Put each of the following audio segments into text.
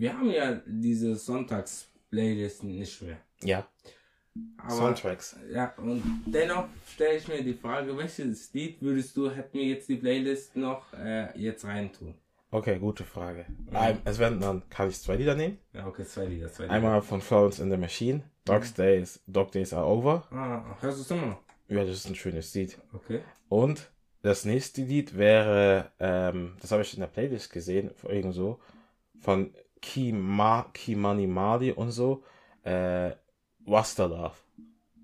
wir haben ja diese Sonntags-Playlist nicht mehr. Ja. Aber, Soundtracks. Ja, und dennoch stelle ich mir die Frage, welches Lied würdest du, hätten wir jetzt die Playlist noch äh, jetzt reintun? Okay, gute Frage. Ein- Es werden dann, kann ich zwei Lieder nehmen? Ja, okay, zwei Lieder, zwei Lieder. Einmal von Florence in the Machine, Dog's Days, Dog Days Are Over. Ah, hörst du es immer noch? Ja, das ist ein schönes Lied. Okay. Und das nächste Lied wäre, ähm, das habe ich in der Playlist gesehen, irgend so, von Kima, Kimani Mali und so, äh, Wasta Love.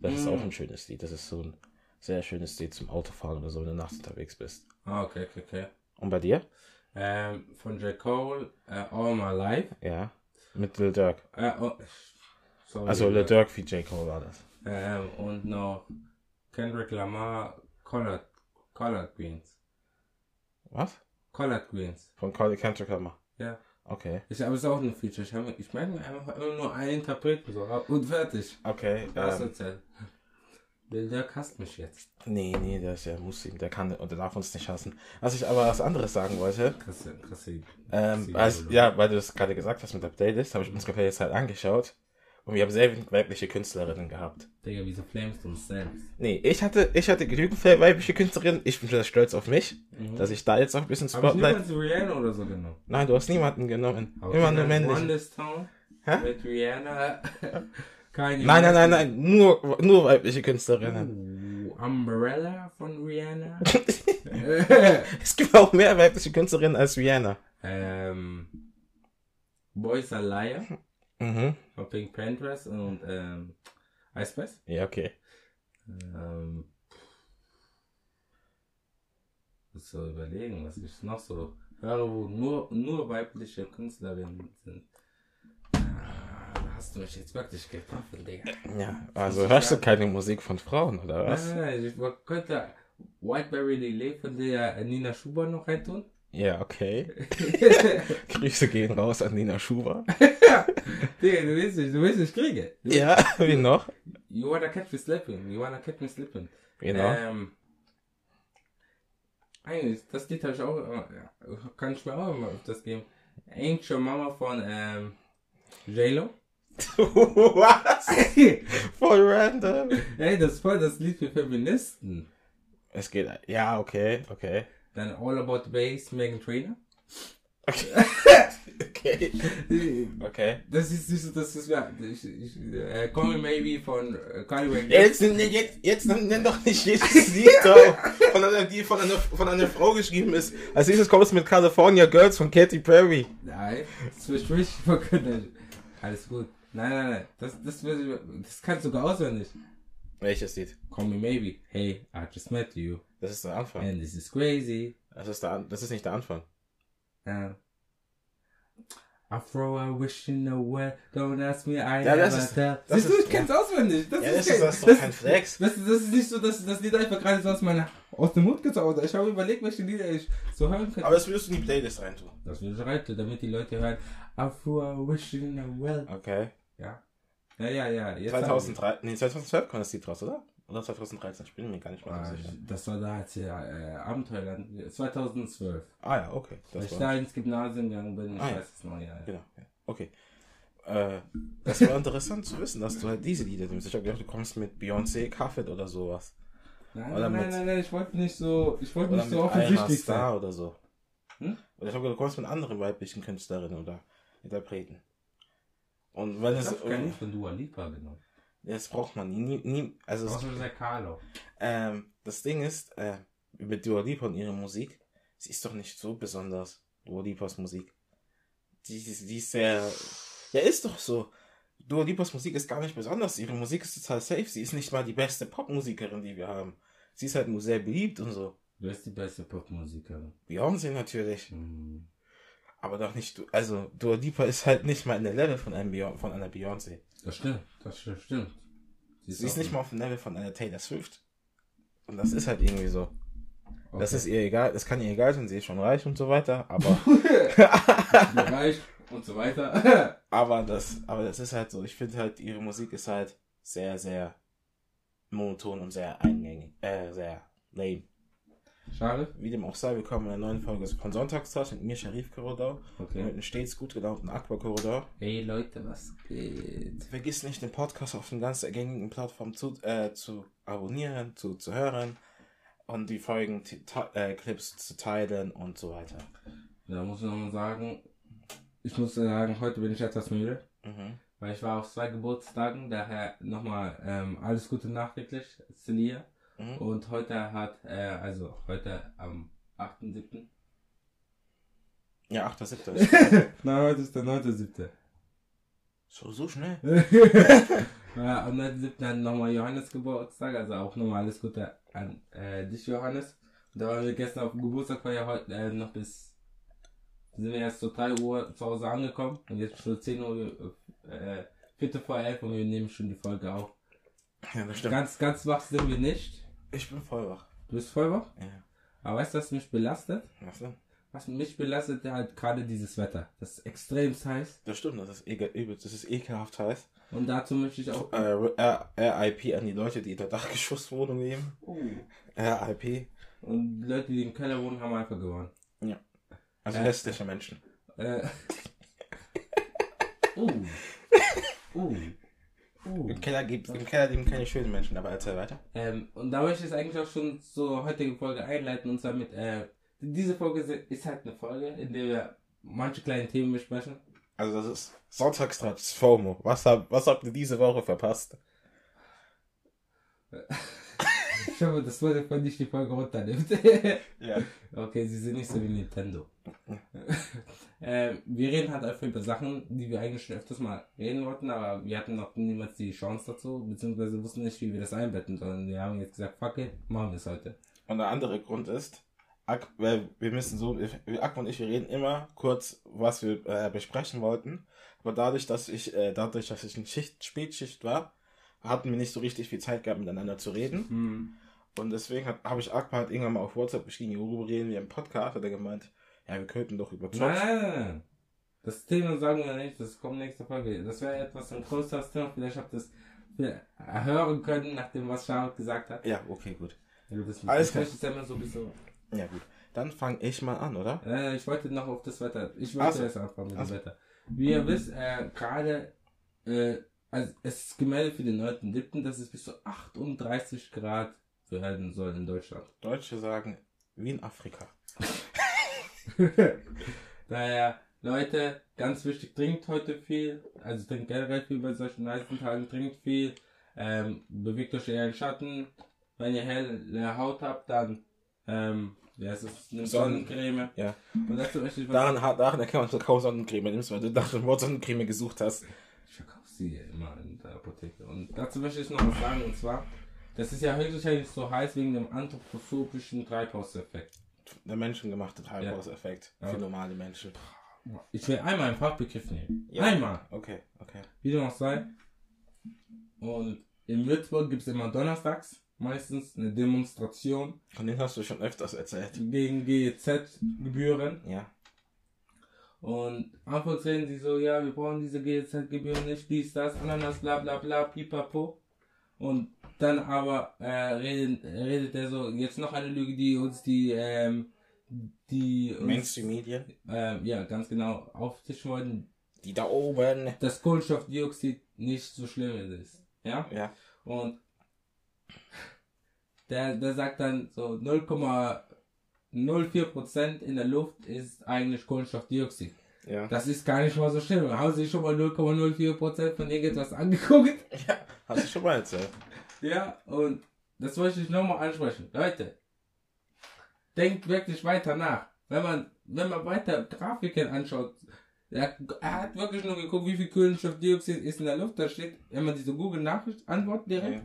Das ist Mm. auch ein schönes Lied. Das ist so ein sehr schönes Lied zum Autofahren oder so, wenn du nachts unterwegs bist. Ah, okay, okay, okay. Und bei dir? Ähm, von J. Cole, äh, All My Life. Ja. Mit Lil Durk. Äh, oh, sorry. Also Lil Durk wie J. Cole war das. Ähm, und noch Kendrick Lamar, Collard, Collard Greens. Was? Collard Greens. Von Carly Kendrick Lamar. Ja. Okay. Ich habe es auch ein Feature. Ich, hab- ich merke mir einfach immer nur einen Interpreten so und fertig. Okay. Das Ähm, erzählt. Lil Durk hasst mich jetzt. nee, nee, der ist ja Muslim. Der kann und der darf uns nicht hassen. Was ich aber was anderes sagen wollte, Krasse, krasse. Ähm, Sie- als, ja, weil du das gerade gesagt hast mit der Playlist, habe ich unsere Playlist halt angeschaut. Und wir haben sehr wenig weibliche Künstlerinnen gehabt. Digga, wieso flamest du uns selbst? Nee, ich hatte, ich hatte genügend weibliche Künstlerinnen. Ich bin sehr stolz auf mich, Mhm. dass ich da jetzt auch ein bisschen Habe ich Spotlight. niemals Rihanna oder so genommen? Nein, du hast niemanden genommen. Okay, Immer nur Town Hä? mit Rihanna. Keine Nein, nein, nein, nein, nur, nur weibliche Künstlerinnen. Uh, Umbrella von Rihanna. Es gibt auch mehr weibliche Künstlerinnen als Rihanna. ähm, Boys Are Liar Mhm. von Pink Panthers und ähm, Ice Spice. Ja, okay. Ähm, muss so überlegen, was ich noch so höre, wo nur, nur weibliche Künstlerinnen sind. Ah, da hast du mich jetzt wirklich getroffen, Digga. Ja, also hörst du keine Musik von Frauen, oder was? Nein, nein, nein, ich könnte Whiteberry Lele von der Nina Schuber noch reintun. Ja, okay. Grüße gehen raus an Nina Schuber. Digga, du willst nicht, du willst nicht kriegen. Ja, wie noch? You wanna catch me slipping, you wanna catch me slipping. Genau. Ähm, eigentlich, das Lied habe ich auch, immer- ja, kann ich mir auch immer auf das geben. Your Mama von ähm, J-Lo. Was? Voll random. Ey, das ist voll das Lied für Feministen. Es geht. Ja, okay, okay. Dann All About the Bass, Megan Trainor. Okay. okay. Okay. Das ist, das ist, das ist, ja, ich, ich, äh, Call Me Maybe von äh, Rae Jepsen. Jetzt, jetzt, jetzt nenn doch nicht jedes Lied, von einer, die von einer, von einer Frau geschrieben ist. Als nächstes kommt es mit California Girls von Katy Perry. Nein, das will ich nicht verkünden. Alles gut. Nein, nein, nein. Das, das, das kannst du sogar auswendig. Welches Lied? Call me maybe. Hey, I just met you. Das ist der Anfang. And this is crazy. Das ist, der, An- das ist nicht der Anfang. Uh, I throw a wish in the well. Don't ask me, I Ja, das never ist- tell. das Siehst du, ist- ich kenn's auswendig. Das Ja, ist, das ist, kein- das ist doch kein Flex. Das, das ist nicht so, dass das Lied einfach gerade so aus, meiner, aus dem Mund gezaubert Ich habe überlegt, welche Lieder ich so hören könnte. Aber das würdest du in die Playlist reintun. das will ich reiten, damit die Leute hören. I throw a wish in the well. Okay. Ja. Ja, ja, ja. Jetzt 2003, nee, 2012 kam das Lied raus, oder? Oder 2013, ich bin mir gar nicht mehr Ah, sicher. Das war da, als ich äh, Abenteuerland, 2012. Ah ja, okay. Weil Das ich war, da ins Gymnasium gegangen bin, ich Ah, ja. weiß es noch, ja. ja. genau, ja. okay. Äh, das war interessant zu wissen, dass du halt diese Lieder nimmst. Ich hab gedacht, du kommst mit Beyoncé, Cuffet oder sowas. Nein, Oder nein, nein, mit- nein, nein, ich wollte nicht so, ich wollte nicht so offensichtlich sein. Star oder so. Hm? Oder ich hab gedacht, du kommst mit anderen weiblichen Künstlerinnen oder Interpreten. Und weil Ich es, nicht von Dua Lipa genommen. das braucht man nie, nie, also Außer der Carlo. ähm, das Ding ist, äh, mit Dua Lipa und ihrer Musik, sie ist doch nicht so besonders, Dua Lipas Musik. Die, die, die ist sehr, ja, ist doch so. Dua Lipas Musik ist gar nicht besonders, ihre Musik ist total safe, sie ist nicht mal die beste Popmusikerin, die wir haben. Sie ist halt nur sehr beliebt und so. Wer ist die beste Popmusikerin? Beyoncé natürlich. Hm. Aber doch nicht, du- also Dua Lipa ist halt nicht mal in der Level von, einem Beyon von einer Beyoncé. Das stimmt, das st- stimmt. Sie ist auch nicht ein- mal auf dem Level von einer Taylor Swift. Und das ist halt irgendwie so. Okay. Das ist ihr egal, das kann ihr egal sein, sie ist schon reich und so weiter, aber, reich und so weiter. aber das, aber das ist halt so, ich finde halt, ihre Musik ist halt sehr, sehr monoton und sehr eingängig, äh, sehr lame. Schade. Wie dem auch sei, willkommen in einer neuen Folge von Sonntagstag mit mir, Sharif Korridor. Und mit Okay. einem stets gut gelaunten Aqua Korridor. Hey Leute, was geht? Vergiss nicht, den Podcast auf den ganzen gängigen Plattformen zu, äh, zu abonnieren, zu, zu hören und die Folgen, äh, Clips zu teilen und so weiter. Da muss ich nochmal sagen, ich muss sagen, heute bin ich etwas müde, Mhm. weil ich war auf zwei Geburtstagen, daher nochmal ähm, alles Gute nachträglich, Celia. Mhm. Und heute hat, äh, also heute am 8.7. Ja, 8.7. Nein, heute ist der 9.7. so, so schnell. Ja, am 9.7. hat nochmal Johannes Geburtstag, also auch nochmal alles Gute an äh, dich, Johannes. Und da waren wir gestern auf dem Geburtstag, war ja heute äh, noch bis, sind wir erst so 3 Uhr zu Hause angekommen und jetzt schon 10 Uhr, äh, Viertel vor 11 und wir nehmen schon die Folge auf. Ja, das stimmt. Ganz, ganz wach sind wir nicht. Ich bin voll wach. Du bist voll wach. Ja. Aber weißt du, was mich belastet? Was denn? Was mich belastet, halt gerade dieses Wetter. Das ist extrem heiß. Das stimmt, das ist, ekel, das ist ekelhaft heiß. Und dazu möchte ich auch. Äh, RIP an die Leute, die in der Dachgeschosswohnung leben. Oh. RIP. Und die Leute, die im Keller wohnen, haben einfach gewonnen. Also Äh. hässliche Menschen. Äh. Oh. Oh. Oh. Im Keller gibt im Keller leben keine schönen Menschen, aber erzähl weiter. Ähm, und da möchte ich es eigentlich auch schon zur heutigen Folge einleiten und zwar mit, äh, diese Folge ist halt eine Folge, in der wir manche kleine Themen besprechen. Also das ist Sonntagstratsch, FOMO. Was, hab, was habt ihr diese Woche verpasst? Ich hoffe, das wurde von nicht die Folge runternimmt. Ja. okay, sie sind nicht so wie Nintendo. ähm, wir reden halt einfach über Sachen, die wir eigentlich schon öfters mal reden wollten, aber wir hatten noch niemals die Chance dazu, beziehungsweise wussten nicht, wie wir das einbetten sollen. Wir haben jetzt gesagt, fuck it, machen wir es heute. Und der andere Grund ist, Ak weil wir müssen so, Ak und ich, wir reden immer kurz, was wir äh, besprechen wollten. Aber dadurch, dass ich, äh, dadurch, dass ich in Schicht, Spätschicht war, hatten wir nicht so richtig viel Zeit gehabt, miteinander zu reden. Hm. Und deswegen habe ich Akbar halt irgendwann mal auf WhatsApp geschrieben, worüber reden wir im Podcast, hat er gemeint, ja, wir könnten doch über Nein, Jobs. nein, nein, nein. Das Thema sagen wir nicht, das kommt nächste Folge. Das wäre etwas ein größeres Thema. Vielleicht habt ihr es hören können, nachdem was Charlotte gesagt hat. Ja, okay, gut. Ja, du bist Alles klar. es ja immer so ein bisschen. Ja, gut. Dann fange ich mal an, oder? Äh, ich wollte noch auf das Wetter. Ich wollte so. erst anfangen mit Ach dem. Wetter. Wie ihr wisst, äh, gerade, äh, also es ist gemeldet für den 9.7., dass es bis zu 38 Grad werden soll in Deutschland. Deutsche sagen, wie in Afrika. Daher, Leute, ganz wichtig, trinkt heute viel. Also trinkt generell viel bei solchen heißen Tagen, trinkt viel. Ähm, bewegt euch eher in Schatten. Wenn ihr helle Haut habt, dann, ähm, ja, es ist eine Sonnen- Sonnencreme. Ja. Und dazu möchte ich was Daran, hat- daran erkennt man, dass du kaum Sonnencreme nimmst, weil du nach dem Wort Sonnencreme gesucht hast. Ich verkaufe sie immer in der Apotheke. Und dazu möchte ich noch was sagen, und zwar, das ist ja höchstwahrscheinlich so heiß wegen dem anthroposophischen Treibhauseffekt. Der menschengemachte Treibhauseffekt Ja. für normale Menschen. Ich will einmal einen Fachbegriff nehmen. Ja. Einmal. Okay, okay. Wie dem auch sei. Und in Würzburg gibt es immer donnerstags meistens eine Demonstration Von denen hast du schon öfters erzählt. gegen GEZ-Gebühren. Ja. Und anfangs reden sie so, ja, wir brauchen diese GEZ-Gebühren nicht, dies, das, Ananas, bla bla bla, pipapo. Und dann aber äh, redet, redet er so, jetzt noch eine Lüge, die uns die, ähm, die uns, Mainstream-Medien. ähm, ja, ganz genau auftischen wollen, Die da oben. dass Kohlenstoffdioxid nicht so schlimm ist. Ja? Ja. Und der, der sagt dann so 0,04% in der Luft ist eigentlich Kohlenstoffdioxid. Ja. Das ist gar nicht mal so schlimm. Haben Sie schon mal 0,04% von irgendetwas angeguckt? ja. Hast du schon mal erzählt. Ja, und das wollte ich nochmal ansprechen. Leute, denkt wirklich weiter nach. Wenn man, wenn man weiter Grafiken anschaut, er, hat wirklich nur geguckt, wie viel Kohlenstoffdioxid ist in der Luft. Da steht, wenn man diese Google-Nachricht-Antwort direkt.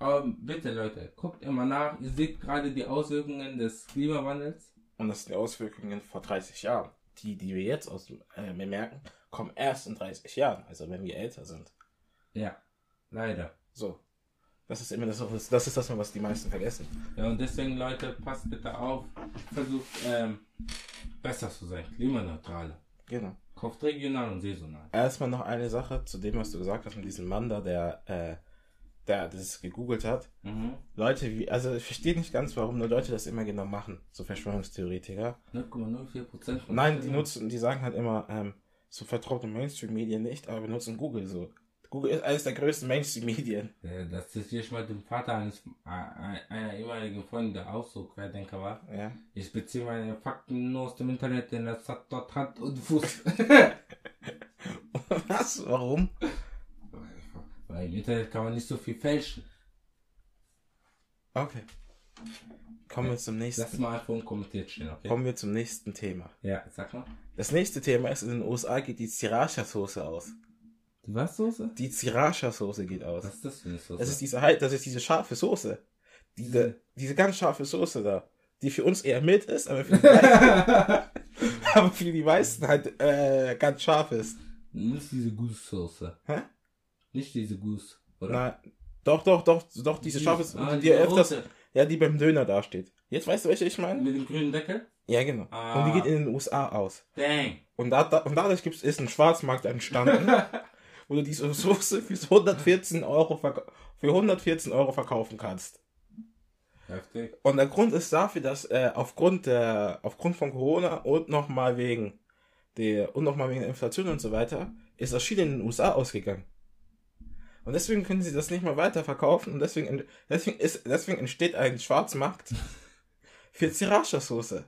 Aber bitte Leute, guckt immer nach. Ihr seht gerade die Auswirkungen des Klimawandels. Und das sind die Auswirkungen vor 30 Jahren. Die, die wir jetzt aus, äh, merken, kommen erst in 30 Jahren. Also wenn wir älter sind. Ja, leider. So. Das ist immer das, das ist das, was die meisten vergessen. Ja, und deswegen Leute, passt bitte auf. Versucht ähm, besser zu sein. Klimaneutraler. Genau. Kauft regional und saisonal. Erstmal noch eine Sache zu dem, was du gesagt hast mit diesem Mann da, der, äh, der das gegoogelt hat. Mhm. Leute, wie, also ich verstehe nicht ganz, warum nur Leute das immer genau machen, so Verschwörungstheoretiker. 0,04% von Nein, die nutzen, die sagen halt immer, ähm, so vertraute Mainstream-Medien nicht, aber benutzen Google so. Google ist eines der größten Mainstream-Medien. Ja, Das zitiere ich mal dem Vater eines einer ehemaligen Freundin, der auch so Querdenker war. Ja. Ich beziehe meine Fakten nur aus dem Internet, denn das hat dort Hand und Fuß. Was? Warum? Weil im Internet kann man nicht so viel fälschen. Okay. Kommen wir zum Lass nächsten. mal einfach unkommentiert stehen, okay? Kommen wir zum nächsten Thema. Ja, sag mal. Das nächste Thema ist, in den USA geht die Sriracha-Soße aus. Die was Soße? Die Sriracha-Soße geht aus. Was ist das für eine Soße? Das ist diese das ist diese scharfe Soße. Diese, diese ganz scharfe Soße da. Die für uns eher mild ist, aber für die meisten, aber für die meisten halt äh, ganz scharf ist. Nicht diese Goose-Soße. Hä? Nicht diese Goose, oder? Na, doch, doch, doch, doch, diese scharfe Soße, Ah, die, diese öfters, ja, die beim Döner dasteht. Jetzt weißt du, welche ich meine? Mit dem grünen Deckel? Ja, genau. Ah. Und die geht in den USA aus. Dang. Und, da, da, und dadurch gibt's, ist ein Schwarzmarkt entstanden, wo du diese Soße für 114 Euro, für 114 Euro verkaufen kannst. Heftig. Und der Grund ist dafür, dass äh, aufgrund der, aufgrund von Corona und nochmal wegen der, und nochmal wegen der Inflation und so weiter, ist das Chile in den USA ausgegangen. Und deswegen können sie das nicht mehr weiter verkaufen und deswegen, deswegen ist, deswegen entsteht ein Schwarzmarkt für Sriracha-Soße.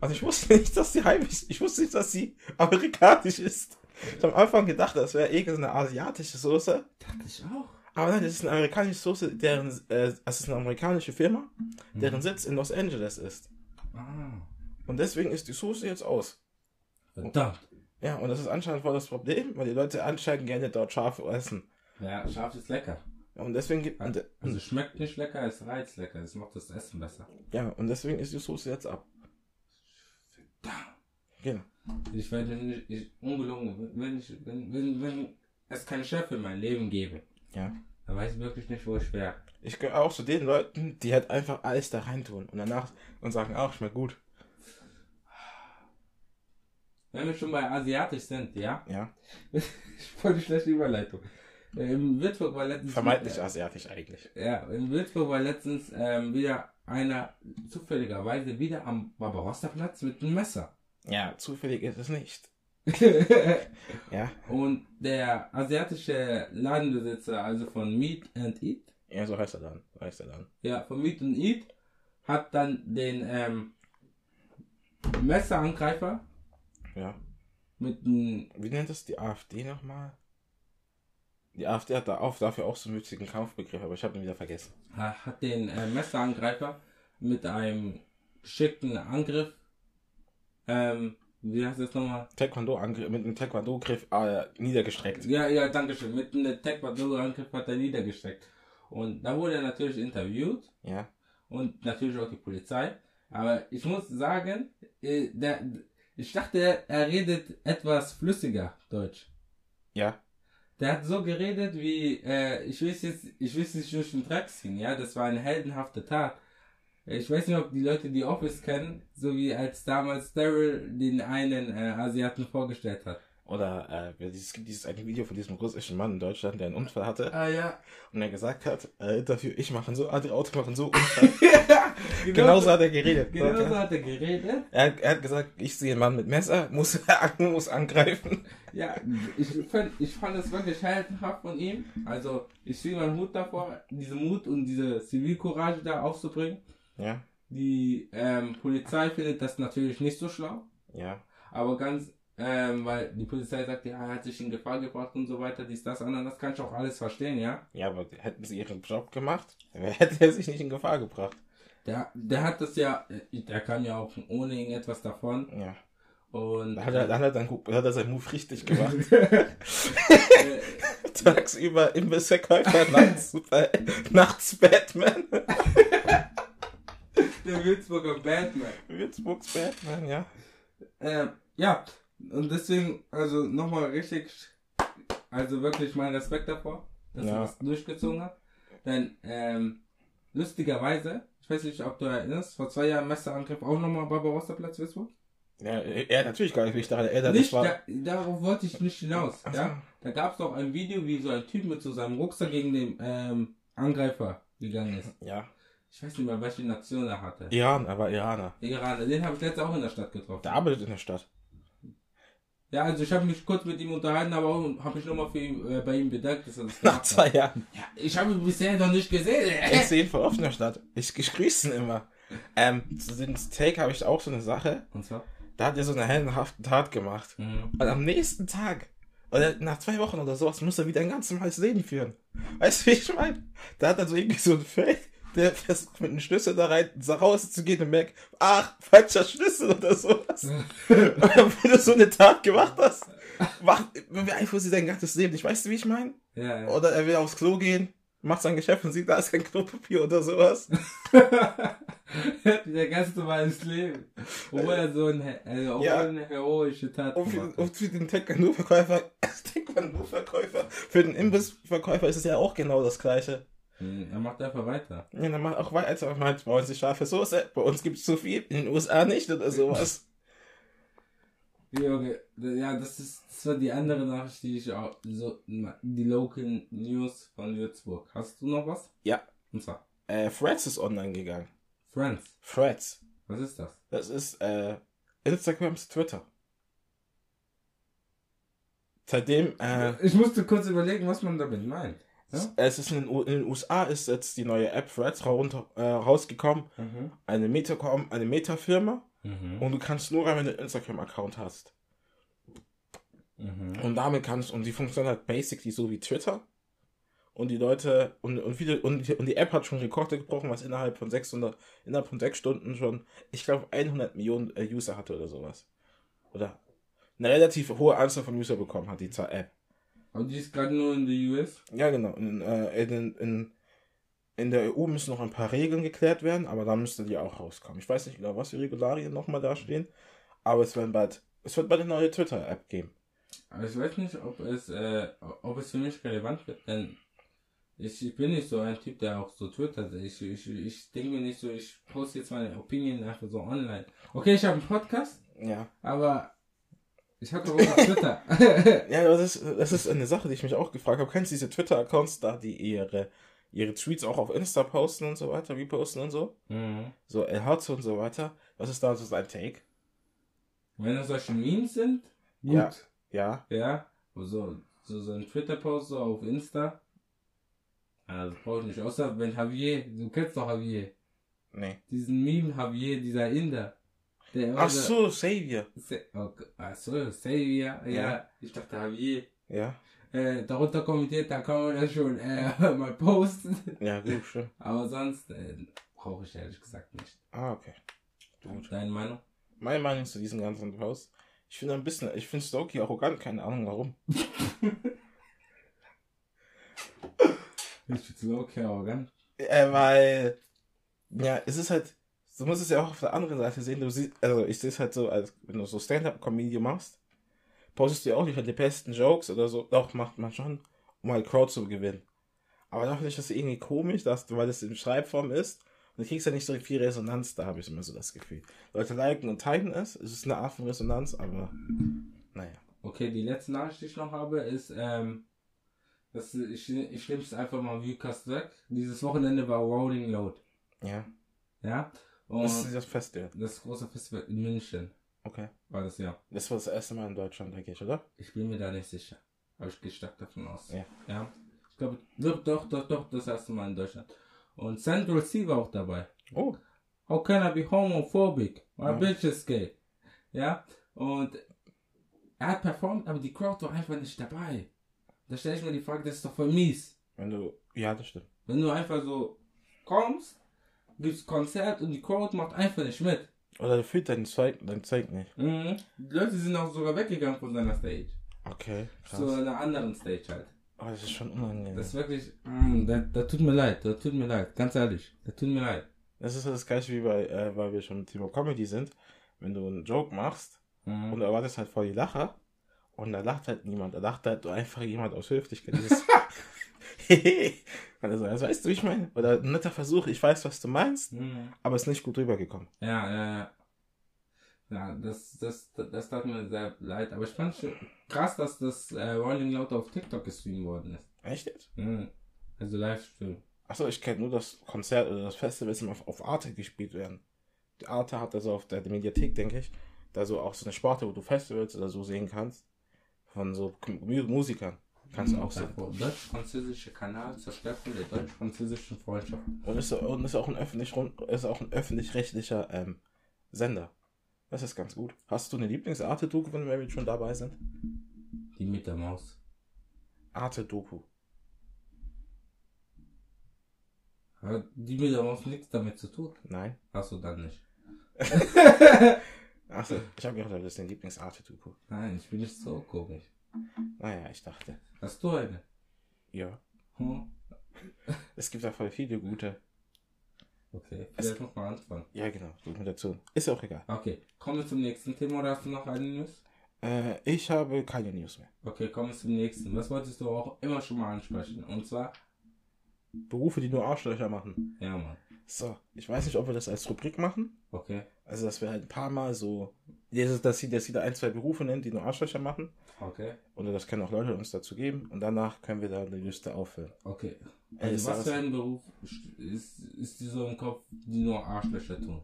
Und ich wusste nicht, dass sie heimisch, ich wusste nicht, dass sie amerikanisch ist. Ich habe am Anfang gedacht, das wäre irgendeine asiatische Soße. Dachte ich auch. Aber nein, das ist eine amerikanische Soße, deren, äh, das ist eine amerikanische Firma, deren Sitz in Los Angeles ist. Ah. Und deswegen ist die Soße jetzt aus. Verdammt. Ja, und das ist anscheinend voll das Problem, weil die Leute anscheinend gerne dort scharf essen. Ja, scharf ist lecker. Und deswegen gibt, und, Also schmeckt nicht lecker, es reizt lecker. Es macht das Essen besser. ja, und deswegen ist die Soße jetzt ab. Genau. Ich werde nicht, ich, ungelungen, wenn ich, wenn, wenn, wenn es keinen Chef in meinem Leben gäbe, Ja. dann weiß ich wirklich nicht, wo ich wäre. Ich gehöre auch zu den Leuten, die halt einfach alles da reintun und danach und sagen, ach, schmeckt gut. Wenn wir schon bei Asiatisch sind, ja? Ja. ich wollte schlechte Überleitung. In Würzburg war letztens. Vermeintlich asiatisch eigentlich. Ja, in Würzburg war letztens ähm, wieder einer zufälligerweise wieder am Barbarossa-Platz mit einem Messer. Ja, zufällig ist es nicht. Ja. Und der asiatische Ladenbesitzer, also von Meat and Eat, Ja, so heißt er dann. So heißt er dann. ja, von Meat and Eat, hat dann den ähm, Messerangreifer Ja. mit einem Wie nennt das die AfD nochmal? Die AfD hat da auch dafür auch so einen witzigen Kampfbegriff, aber ich habe ihn wieder vergessen. Ha- hat den äh, Messerangreifer mit einem geschickten Angriff, ähm, wie heißt das nochmal? Taekwondo mit einem Taekwondo-Griff äh, niedergestreckt. Ja, ja, danke schön. Mit einem Taekwondo-Angriff hat er niedergesteckt. Und da wurde er natürlich interviewt Ja. und natürlich auch die Polizei. Aber ich muss sagen, äh, der, ich dachte, er redet etwas flüssiger Deutsch. Ja. Der hat so geredet wie, äh, ich will jetzt, ich es nicht durch den Dreck ziehen, ja, das war eine heldenhafte Tat. Ich weiß nicht, ob die Leute die Office kennen, so wie als damals Daryl den einen äh, Asiaten vorgestellt hat. Oder äh, es gibt dieses eine Video von diesem russischen Mann in Deutschland, der einen Unfall hatte Ah ja. und der gesagt hat, äh, dafür ich machen so, andere Autos machen so Unfall. Genauso hat er geredet. Genau so hat er geredet. Er, hat- er hat gesagt, ich sehe einen Mann mit Messer, muss, muss angreifen. Ja, ich fand, ich fand es wirklich heldenhaft von ihm. Also, ich ziehe meinen Hut davor, diesen Mut und diese Zivilcourage da aufzubringen. Ja. Die ähm, Polizei findet das natürlich nicht so schlau. Ja. Aber ganz, ähm, weil die Polizei sagt, ja, er hat sich in Gefahr gebracht und so weiter, dies, das, andere, das kann ich auch alles verstehen, ja. Ja, aber hätten sie ihren Job gemacht, hätte er sich nicht in Gefahr gebracht. Der, der hat das ja, äh, der kam ja auch ohne irgendetwas davon. Ja. Und Da hat er, dann hat er, dann, hat er seinen Move richtig gemacht. äh, Tagsüber Imbissverkäufer, nachts, nachts Batman. der Würzburger Batman. Würzburgs Batman, ja. Ähm, ja, und deswegen, also nochmal richtig, also wirklich mein Respekt davor, dass Ja. er das durchgezogen hat. Denn, ähm, lustigerweise, ich weiß nicht, ob du erinnerst, vor zwei Jahren Messerangriff auch nochmal Barbarossa Platz Würzburg. Ja, er natürlich gar nicht daran erinnert. Nicht, war, da, darauf wollte ich nicht hinaus. So. Ja? Da gab es auch ein Video, wie so ein Typ mit so seinem Rucksack gegen den ähm, Angreifer gegangen ist. ja. Ich weiß nicht mehr, welche Nation er hatte. Iran, er war Iraner. Iraner, den habe ich letztes auch in der Stadt getroffen. Der arbeitet in der Stadt. Ja, also ich habe mich kurz mit ihm unterhalten, aber habe mich nochmal äh, bei ihm bedankt, dass er das Nach zwei. Jahren. Ja, ich habe ihn bisher noch nicht gesehen. Ich sehe ihn in der Stadt. Ich, ich grüße ihn immer. Ähm, zu dem Steak habe ich auch so eine Sache. Und zwar? Da hat er so eine heldenhafte Tat gemacht. Mhm. Und am nächsten Tag, oder nach zwei Wochen oder sowas, muss er wieder ein ganz normales Leben führen. Weißt du, wie ich meine? Da hat er so irgendwie so ein Feld, der versucht mit einem Schlüssel da rein, so rauszugehen und merkt, ach, falscher Schlüssel oder sowas. und wenn du so eine Tat gemacht hast, macht, beeinflusst sie dein ganzes Leben. Ich weißt du, wie ich meine? Ja, ja. Oder er will aufs Klo gehen, macht sein Geschäft und sieht, da ist kein Klopapier oder sowas. der ganz normales Leben. Obwohl er so ein, also, obwohl Ja. er eine heroische Tat Und für, hat. und für den Tekka-Nur-Verkäufer, Tekka-Nur-Verkäufer, für den Imbissverkäufer ist es ja auch genau das Gleiche. Mhm, Er macht einfach weiter. Ja, dann mach auch weiter. Also, meint, bei uns ist scharfe Soße, bei uns gibt es zu viel, in den USA nicht oder sowas. Junge, ja, das ist, das war die andere Nachricht, die ich auch, so, die Local News von Würzburg. Hast du noch was? Ja. Und zwar, äh, Threads ist online gegangen. Friends. Threads. Was ist das? Das ist, äh, Instagrams Twitter. Seitdem, äh, Ich musste kurz überlegen, was man damit meint. Ja? es ist in in den USA ist jetzt die neue App Threads runter, äh, rausgekommen. Mhm. Eine Meta, eine Meta-Firma. Mhm. Und du kannst nur rein, wenn du einen Instagram-Account hast. Mhm. Und damit kannst, und die funktioniert halt basically so wie Twitter. Und die Leute, und, und, viele, und, die, und die App hat schon Rekorde gebrochen, was innerhalb von 600, innerhalb von 6 Stunden schon, ich glaube, 100 Millionen äh, User hatte oder sowas. Oder eine relativ hohe Anzahl von User bekommen hat, die App. Aber die ist gerade nur in der US. Ja, genau. In, äh, in, in, in der EU müssen noch ein paar Regeln geklärt werden, aber da müsste die auch rauskommen. Ich weiß nicht genau, was die Regularien nochmal da stehen, aber es wird bald, es wird bald eine neue Twitter-App geben. Aber ich weiß nicht, ob es, äh, ob es für mich relevant wird, denn ich, ich bin nicht so ein Typ, der auch so twittert. Ich, ich, ich denke mir nicht so, ich poste jetzt meine Opinion einfach so online. Okay, ich habe einen Podcast, Ja. aber ich habe doch Twitter. Ja, das ist, das ist eine Sache, die ich mich auch gefragt habe. Kennst du diese Twitter-Accounts da, die ihre, ihre Tweets auch auf Insta posten und so weiter, reposten und so? mhm. So El Hotzo und so weiter. Was ist da so sein Take? Wenn das solche Memes sind, gut. Ja. Ja. Ja, so, so, so ein Twitter-Post so auf Insta. Also brauche ich nicht. Außer wenn Javier, du kennst doch Javier. Nee. Diesen Meme Javier, dieser Inder. Der immer Ach so- Savior. Se okay. Ach so, Savior. Ja. Ja. ich dachte Javier. Ja. Äh, darunter kommentiert, da kann man ja schon äh, mal posten. Ja, gut, stimmt. Aber sonst äh, brauche ich ehrlich gesagt nicht. Ah, okay. Gut. Deine Meinung? Meine Meinung zu diesem ganzen Post. Ich finde ein bisschen, ich finde Stokey arrogant, keine Ahnung warum. Ich bin so okay, arrogant. Äh, weil, ja, es ist halt, du musst es ja auch auf der anderen Seite sehen. Du siehst, also ich sehe es halt so, als wenn du so Stand-Up-Comedy machst, postest du ja auch nicht halt die besten Jokes oder so. Doch, macht man schon, um halt Crowd zu gewinnen. Aber da finde ich das irgendwie komisch, dass weil das in Schreibform ist, und du kriegst ja nicht so viel Resonanz, da habe ich immer so das Gefühl. Leute liken und teilen es, es ist eine Art von Resonanz, aber naja. Okay, die letzte Nachricht, die ich noch habe, ist, ähm, das, ich, ich nehme es einfach mal Viewcast weg. Dieses Wochenende war Rolling Load. Ja. Ja? Und Das ist das Festival. das große Festival in München Okay. war das ja. Das war das erste Mal in Deutschland, denke ich, oder? Ich bin mir da nicht sicher. Aber ich gehe stark davon aus. Ja. Ja. Ich glaube, doch, doch, doch, doch, das erste Mal in Deutschland. Und Central C war auch dabei. Oh. How can I be homophobic? My Ja. bitch is gay. Ja? Und er hat performt, aber die Crowd war einfach nicht dabei. Da stelle ich mir die Frage, das ist doch voll mies. Wenn du, ja, das stimmt. Wenn du einfach so kommst, gibst Konzert und die Crowd macht einfach nicht mit. Oder du fühlst dein Zeug, dein Zeug nicht. Mhm. Die Leute sind auch sogar weggegangen von seiner Stage. Okay, krass. Zu einer anderen Stage halt. Oh, das ist schon unangenehm. Das Das, ist wirklich, da, da tut mir leid, da tut mir leid, ganz ehrlich, da tut mir leid. ist halt das gleiche wie bei, äh, weil wir schon im Thema Comedy sind. Wenn du einen Joke machst Mhm. und du erwartest halt vor die Lacher und da lacht halt niemand. Da lacht halt einfach jemand aus Höflichkeit. Dieses also, also, weißt du, wie ich meine? Oder ein netter Versuch, ich weiß, was du meinst, Mhm. aber ist nicht gut rübergekommen. Ja, ja, ja. Ja, das, das, das tat mir sehr leid. Aber ich fand schon krass, dass das äh, Rolling Loud auf TikTok gestreamt worden ist. Echt jetzt? Mhm. Also Livestream. Achso, ich kenne nur das Konzert oder das Festival, das immer auf, auf Arte gespielt werden. Die Arte hat also auf der, der Mediathek, denke ich, da so auch so eine Sparte, wo du Festivals oder so sehen kannst. Von so Mu- Musikern. Kannst du auch sehen. Der deutsch-französische Kanal zur Stärkung der deutsch-französischen Freundschaft. Und ist, und ist auch ein öffentlich ist auch ein öffentlich-rechtlicher ähm, Sender. Das ist ganz gut. Hast du eine Lieblingsarte-Doku, wenn wir schon dabei sind? Die mit der Maus. Arte-Doku. Hat die mit der Maus nichts damit zu tun. Nein. Hast du dann nicht. Achso, ich habe gedacht, das ist deine Lieblingsarte-Doku. Nein, ich bin nicht so komisch. Naja, ich dachte. Hast du eine? Ja. Hm? Es gibt da voll viele gute. Okay, vielleicht noch mal anfangen. Ja, genau. Such mir dazu. Ist auch egal. Okay, kommen wir zum nächsten Thema oder hast du noch eine News? Äh, ich habe keine News mehr. Okay, kommen wir zum nächsten. Was wolltest du auch immer schon mal ansprechen? Und zwar, Berufe, die nur Arschlöcher machen. ja Mann. So, ich weiß nicht, ob wir das als Rubrik machen. Okay, Also, dass wir halt ein paar Mal so. Dass, dass sie, dass sie da ein, zwei Berufe nennt, die nur Arschlöcher machen. okay, Oder das können auch Leute uns dazu geben. Und danach können wir da eine Liste auffüllen. okay. Also ist was für ein Beruf ist, ist dir so im Kopf, die nur Arschlöcher tun?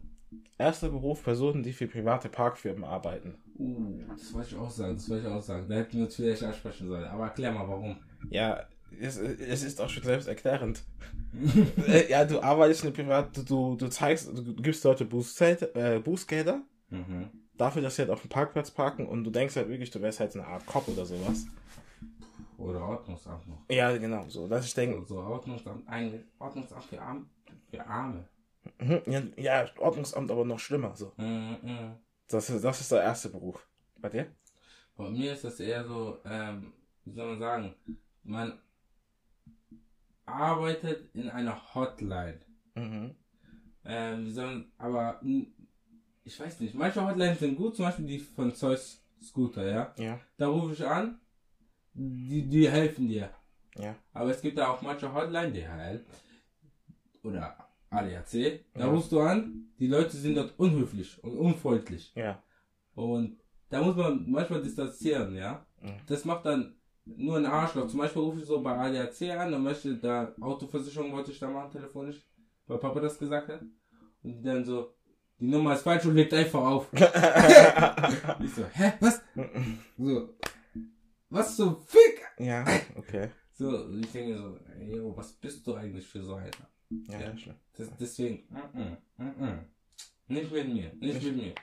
Erster Beruf: Personen, die für private Parkfirmen arbeiten. Uh, das wollte ich auch sagen, das wollte ich auch sagen. Da hätten wir uns vielleicht ansprechen sollen. Aber erklär mal, warum. Ja, es, es ist auch schon selbst erklärend. Äh, ja, du arbeitest in privat, du, du, zeigst, du gibst Leute Bußgeld, äh, Bußgelder Mhm. dafür, dass sie halt auf dem Parkplatz parken und du denkst halt wirklich, du wärst halt eine Art Cop oder sowas. Oder Ordnungsamt noch. Ja, genau, so. Dass ich denke, So, so Ordnungsamt, eigentlich Ordnungsamt für, Arm, für Arme. mhm, ja, ja, Ordnungsamt aber noch schlimmer, so. Mhm, mhm. Das ist, das ist der erste Beruf. Bei dir? Bei mir ist das eher so, ähm, wie soll man sagen, man arbeitet in einer Hotline. Mhm. Ähm, man, aber ich weiß nicht, manche Hotlines sind gut, zum Beispiel die von Zeus Scooter, ja. Ja, Da rufe ich an, die, die helfen dir. ja. Aber es gibt da auch manche Hotline, DHL oder ADAC, da Ja. rufst du an, die Leute sind dort unhöflich und unfreundlich. Ja. Und da muss man manchmal distanzieren, ja. Mhm. Das macht dann nur ein Arschloch. Zum Beispiel rufe ich so bei ADAC an und möchte da Autoversicherung wollte ich da machen telefonisch, weil Papa das gesagt hat. Und die dann so, die Nummer ist falsch und legt einfach auf. ich so, hä, was? So, was zum Fick? ja, okay. So, ich denke so, ey, yo, was bist du eigentlich für so einer? Ja, Ja. schön. Das, deswegen, mm, mm, mm, nicht mit mir, nicht mit mir.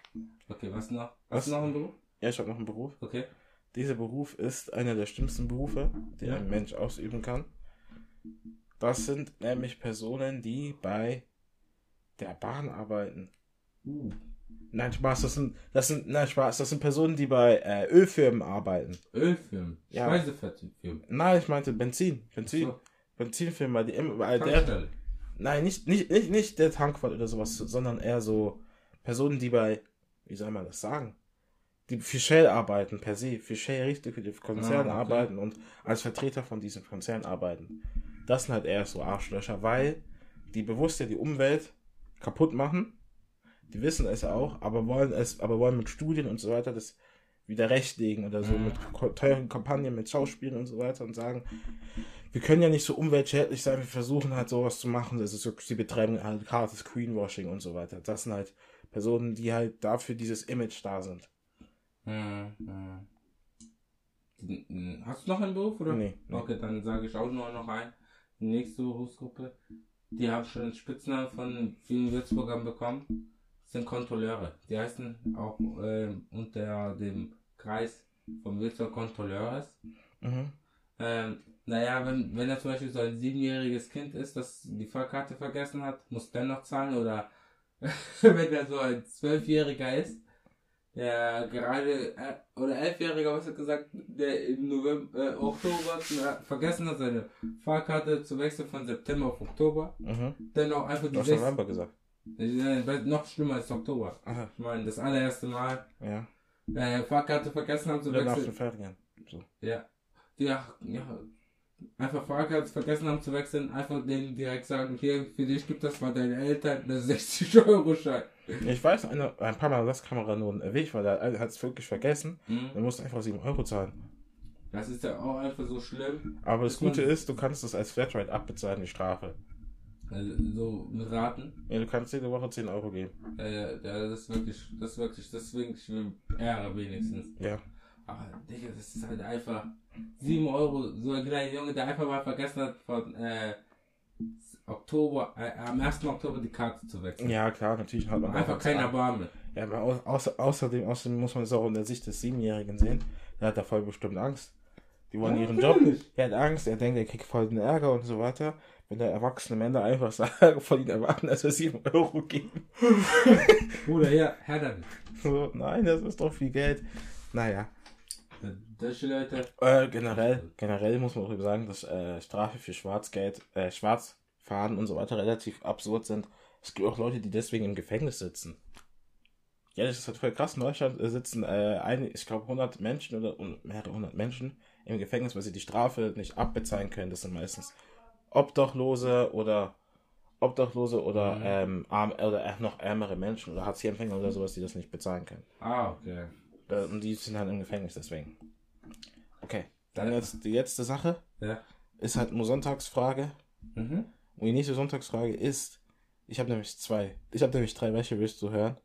Okay, was noch? Was? Hast du noch einen Beruf? Ja, ich habe noch einen Beruf. Okay. Dieser Beruf ist einer der schlimmsten Berufe, Ja. ein Mensch ausüben kann. Das sind nämlich Personen, die bei der Bahn arbeiten. Uh, Nein, Spaß, das sind, das sind, nein, Spaß, das sind Personen, die bei äh, Ölfirmen arbeiten. Ölfilm, Ja. Speisevertriebfilm. Nein, ich meinte Benzin, Benzin, So, Benzinfirma, die immer, weil der, nein, nicht, nicht, nicht, nicht der Tankwart oder sowas, sondern eher so Personen, die bei, wie soll man das sagen? Die für Shell arbeiten, per se, für Shell richtig, für die Konzerne Ah, okay. arbeiten und als Vertreter von diesem Konzern arbeiten. Das sind halt eher so Arschlöcher, weil die bewusst ja die Umwelt kaputt machen. Die wissen es auch, aber wollen es, aber wollen mit Studien und so weiter das wieder rechtlegen oder so Mhm. mit teuren Kampagnen, mit Schauspielen und so weiter und sagen, wir können ja nicht so umweltschädlich sein, wir versuchen halt sowas zu machen. Das ist so, sie betreiben halt hartes Greenwashing und so weiter. Das sind halt Personen, die halt dafür dieses Image da sind. Hm, hm. Hast du noch einen Beruf, oder? Nee, nee. Okay, dann sage ich auch nur noch ein. Die nächste Berufsgruppe, die haben schon einen Spitznamen von vielen Würzburgern bekommen, sind Kontrolleure. Die heißen auch ähm, unter dem Kreis von Würzburg Kontrolleures. Mhm. Ähm, naja, wenn, wenn er zum Beispiel so ein siebenjähriges Kind ist, das die Fahrkarte vergessen hat, muss dennoch zahlen oder wenn er so ein Zwölfjähriger ist, der gerade, äh, oder Elfjähriger, was er gesagt, der im November, äh, Oktober äh, vergessen hat, seine Fahrkarte zu wechseln von September auf Oktober, Mhm. dennoch einfach Du die hast sechs, November gesagt. äh, noch schlimmer als Oktober. Aha, Ich meine, das allererste Mal, ja. äh, Fahrkarte vergessen haben zu nach wechseln. den Ferien. So. Ja. Ja, ja. einfach Fahrkarte vergessen haben zu wechseln, einfach denen direkt sagen, hier, für dich gibt das mal deine Eltern, das ist 60 Euro Schein. Ich weiß, eine, ein paar Mal das Kamera nur einen Weg, weil er hat es wirklich vergessen. Mhm. Er musste einfach 7 Euro zahlen. Das ist ja auch einfach so schlimm. Aber das Gute ist, du kannst das als Flatrate abbezahlen, die Strafe. Also, so mit Raten. Ja, du kannst jede Woche 10 Euro geben. Äh, ja, das ist wirklich, das ist wirklich, das ist wirklich Ehre wenigstens. Ja. Aber, Digga, das ist halt einfach 7 Euro. So ein kleiner Junge, der einfach mal vergessen hat, von, äh, Oktober, äh, am 1. Oktober die Karte zu wechseln. Ja, klar, natürlich hat man Einfach kein Erbarmen. Ja, aber au außer, außerdem, außerdem muss man es auch in der Sicht des Siebenjährigen sehen. Der hat da voll bestimmt Angst. Die wollen Ja, ihren Job. Er hat Angst, er denkt, er kriegt voll den Ärger und so weiter. Wenn der erwachsene Männer einfach sagen, von ihnen erwarten, dass wir 7 Euro geben. Bruder, ja, Herr dann. So, nein, das ist doch viel Geld. Naja. Deutsche Leute. Äh, generell, generell muss man auch sagen, dass äh, Strafe für Schwarzgeld, äh, Schwarzfahren und so weiter relativ absurd sind. Es gibt auch Leute, die deswegen im Gefängnis sitzen. Ja, das ist halt voll krass. In Deutschland äh, sitzen, äh, ein, ich glaube, 100 Menschen oder mehrere hundert Menschen im Gefängnis, weil sie die Strafe nicht abbezahlen können. Das sind meistens Obdachlose oder Obdachlose oder, Mhm. ähm, arm, oder äh, noch ärmere Menschen oder Hartz-IV-Empfänger oder sowas, die das nicht bezahlen können. Ah, okay. Äh, Und die sind halt im Gefängnis deswegen. Okay. Dann jetzt die letzte Sache. Ja. Ist halt nur Sonntagsfrage. Mhm. Und die nächste Sonntagsfrage ist, ich habe nämlich zwei. Ich habe nämlich drei. Welche willst du hören?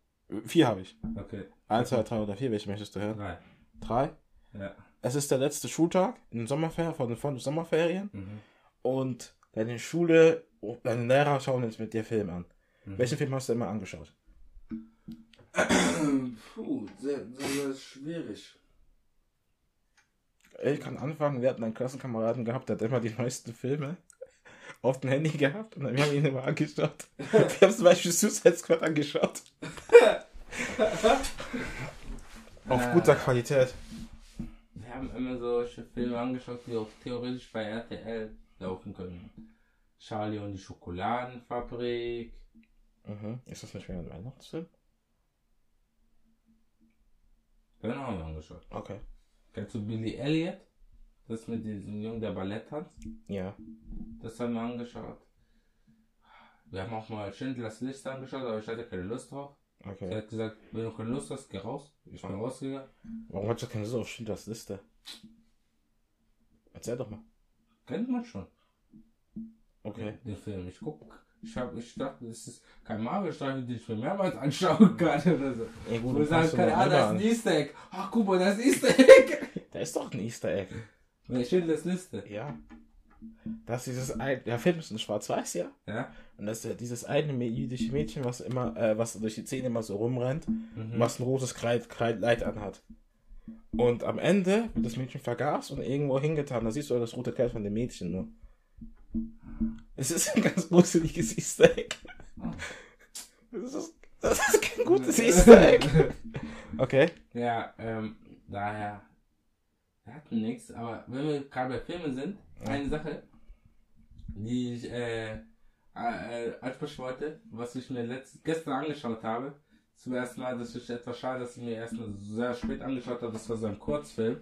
Vier habe ich. Okay. Eins, zwei, drei oder vier. Welche möchtest du hören? Drei. Drei. Ja. Es ist der letzte Schultag in den Sommerferien, von den, von den Sommerferien. Mhm. Und deine Schule, deine Lehrer schauen jetzt mit dir Film an. Mhm. Welchen Film hast du immer angeschaut? Puh, sehr, sehr, sehr schwierig. Ich kann anfangen, wir hatten einen Klassenkameraden gehabt, der hat immer die neuesten Filme auf dem Handy gehabt und wir haben ihn immer angeschaut. Wir haben zum Beispiel Suicide Squad angeschaut. auf Äh. guter Qualität. Wir haben immer solche Filme angeschaut, die auch theoretisch bei RTL laufen können. Charlie und die Schokoladenfabrik. Mhm. Ist das nicht mehr ein Weihnachtsfilm? Den haben wir angeschaut. Okay. Kennst du Billy Elliot? Das mit diesem Jungen, der Ballett tanzt? Ja. Das haben wir angeschaut. Wir haben auch mal Schindlers Liste angeschaut, aber ich hatte keine Lust drauf. Er Okay. hat gesagt, wenn du keine Lust hast, geh raus. Ich bin rausgegangen. Warum hat du keine so auf Schindlers Liste? Erzähl doch mal. Kennt man schon. Okay. Den Film. Ich guck. Ich, hab, ich dachte, das ist kein Marvel-Streifen, den ich mir mehrmals anschauen kann oder so. Ja, gut, du sagen kann, ah, das ist ein Easter Egg. Ach, guck mal, das ist Easter Egg. Da ist doch ein Easter Egg. Bei Schindlers Liste. Ja. Das ist dieses ein, der Film ist in Schwarz-Weiß, ja. Ja. Und das ist dieses eine jüdische Mädchen, was immer, äh, was durch die Zähne immer so rumrennt, Mhm. was ein rotes Kleid, Kleid Leid anhat. Und am Ende wird das Mädchen vergaß und irgendwo hingetan. Da siehst du das rote Kleid von dem Mädchen nur. Es ist ein ganz gruseliges Easter Egg. Das ist, das ist kein gutes Easter Egg. Okay. Ja, ähm, daher. Wir hatten nichts, aber wenn wir gerade bei Filmen sind, eine Sache, die ich äh, äh, ansprechen wollte, was ich mir letzt, gestern angeschaut habe, zum ersten Mal, das ist etwas schade, dass ich mir erst mal sehr spät angeschaut habe, das war so ein Kurzfilm.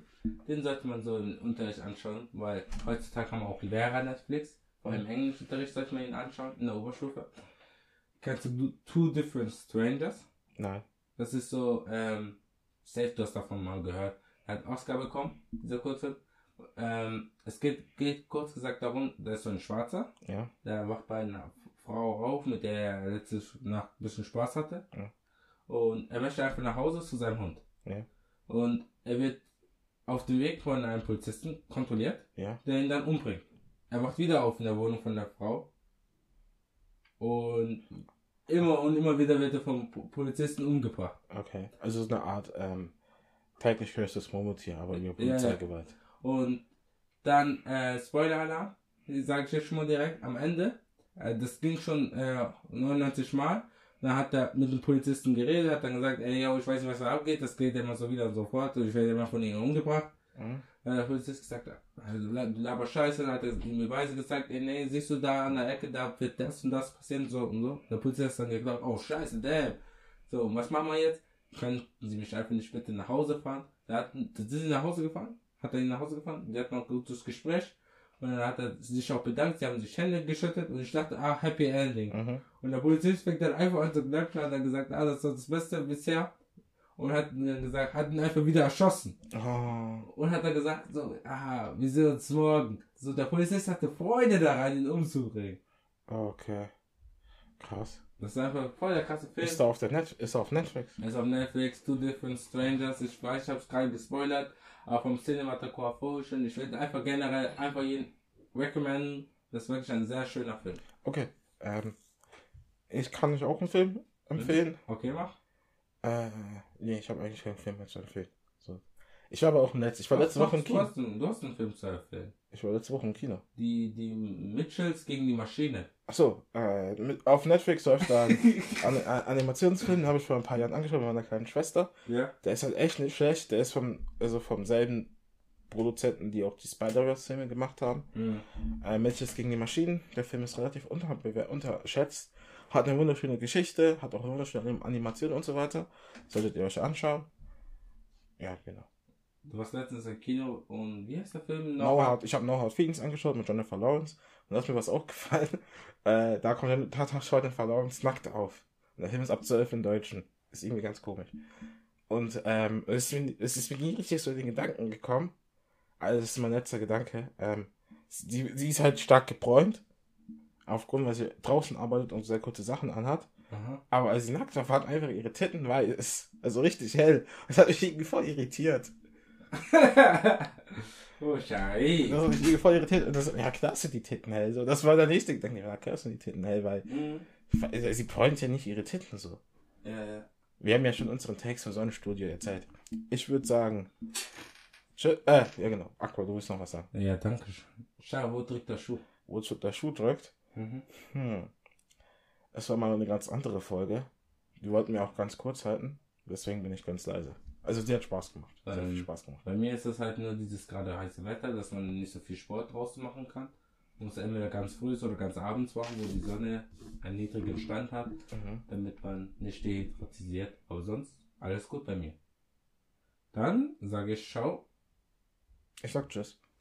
Den sollte man so im Unterricht anschauen, weil heutzutage haben wir auch Lehrer Netflix, vor allem im Englischunterricht sollte man ihn anschauen, in der Oberstufe. Kennst du Two Different Strangers? Nein. Das ist so, ähm, safe, du hast davon mal gehört. Er hat Oscar bekommen, dieser Kurzfilm. Ähm, es geht, geht kurz gesagt darum, da ist so ein Schwarzer, Ja. der wacht bei einer Frau auf, mit der er letzte Nacht ein bisschen Spaß hatte. Ja. Und er möchte einfach nach Hause zu seinem Hund. Ja. Und er wird auf dem Weg von einem Polizisten kontrolliert, Ja. der ihn dann umbringt. Er wacht wieder auf in der Wohnung von der Frau. Und immer und immer wieder wird er vom Po- Polizisten umgebracht. Okay. Also so eine Art ähm, täglich höchstes Murmeltier, aber über Ja, Polizeigewalt. Und dann, äh, Spoiler-Alarm, sage ich jetzt schon mal direkt, am Ende, äh, das ging schon äh, 99 Mal, dann hat er mit dem Polizisten geredet, hat dann gesagt, ey, yo, ich weiß nicht, was da abgeht, das geht immer so wieder und so fort, und ich werde immer von ihnen umgebracht. Mhm. Dann hat der Polizist gesagt, also, du laber Scheiße, dann hat er ihm Beweise gezeigt, ey, nee, siehst du da an der Ecke, da wird das und das passieren, so und so. Der Polizist hat dann gedacht, oh, scheiße, damn. So, und was machen wir jetzt? Können Sie mich einfach nicht bitte nach Hause fahren? Da hatten, sind sie nach Hause gefahren? Hat er ihn nach Hause gefahren? Die hatten noch ein gutes Gespräch. Und dann hat er sich auch bedankt, sie haben sich Hände geschüttet und ich dachte, ah, Happy Ending. Mhm. Und der Polizist fängt dann einfach an zu klatschen, hat dann gesagt, ah, das ist das Beste bisher. Und hat dann gesagt, hat ihn einfach wieder erschossen. Oh. Und hat dann gesagt, so, ah, wir sehen uns morgen. So, der Polizist hatte Freude daran, ihn umzubringen. Okay. Krass. Das ist einfach voll der krasse Film. Ist er auf der Net ist er auf Netflix? Er ist auf Netflix, Two Different Strangers. Ich weiß, ich hab's gerade gespoilert, aber vom Cinematographischen. Ich würde einfach generell einfach jeden recommenden. Das ist wirklich ein sehr schöner Film. Okay. Ähm, ich kann euch auch einen Film empfehlen. Okay, mach. Äh, nee, ich habe eigentlich keinen Film mehr zu empfehlen. So. Ich war aber auch im Netz. Ich war letzte Woche im du, Kino. hast einen, du hast einen Film zu empfehlen. Ich war letzte Woche im Kino. Die, die Mitchells gegen die Maschine. Achso, äh, mit, auf Netflix läuft da ein An Animationsfilm, den habe ich vor ein paar Jahren angeschaut mit meiner kleinen Schwester. Ja. Der ist halt echt nicht schlecht. Der ist vom, also vom selben Produzenten, die auch die Spider-Verse-Filme gemacht haben. Mhm. Äh, Matches gegen die Maschinen. Der Film ist relativ unter, unterschätzt. Hat eine wunderschöne Geschichte, hat auch eine wunderschöne Anim- Animation und so weiter. Solltet ihr euch anschauen. Ja, genau. Du warst letztens im Kino und wie heißt der Film? No Hard, ich habe No Hard Feelings angeschaut mit Jennifer Lawrence und da ist mir was aufgefallen. Äh, da kommt da schaut Jennifer Lawrence nackt auf. Und der Film ist ab 12 im Deutschen. Ist irgendwie ganz komisch. Und ähm, es, ist mir, es ist mir nie richtig so in den Gedanken gekommen. Also das ist mein letzter Gedanke. Ähm, sie, sie ist halt stark gebräunt. Aufgrund, weil sie draußen arbeitet und sehr kurze Sachen anhat. Aha. Aber als sie nackt war, waren einfach ihre Titten weiß. Also richtig hell. Das hat mich irgendwie voll irritiert. oh, Schei. Das hat mich irgendwie voll irritiert. Und das, ja, klar sind die Titten hell. So, das war der nächste Gedanke. Ja, klar sind die Titten hell, weil Mhm. sie bräunt ja nicht ihre Titten so. Ja, ja. Wir haben ja schon unseren Text für Sonnenstudio erzählt. Ich würde sagen. Äh, ja genau. Aqua, du willst noch was sagen. Ja, danke schön. Schau, wo drückt der Schuh? Wo der Schuh drückt. Mhm. Hm. Es war mal eine ganz andere Folge. Die wollten wir auch ganz kurz halten. Deswegen bin ich ganz leise. Also die hat Spaß gemacht. Sehr Ähm, viel Spaß gemacht. Bei mir ist es halt nur dieses gerade heiße Wetter, dass man nicht so viel Sport draußen machen kann. Man muss entweder ganz früh oder ganz abends machen, wo die Sonne einen niedrigen Stand hat, Mhm. damit man nicht dehydratisiert. Aber sonst alles gut bei mir. Dann sage ich Ciao. Ich sag Tschüss.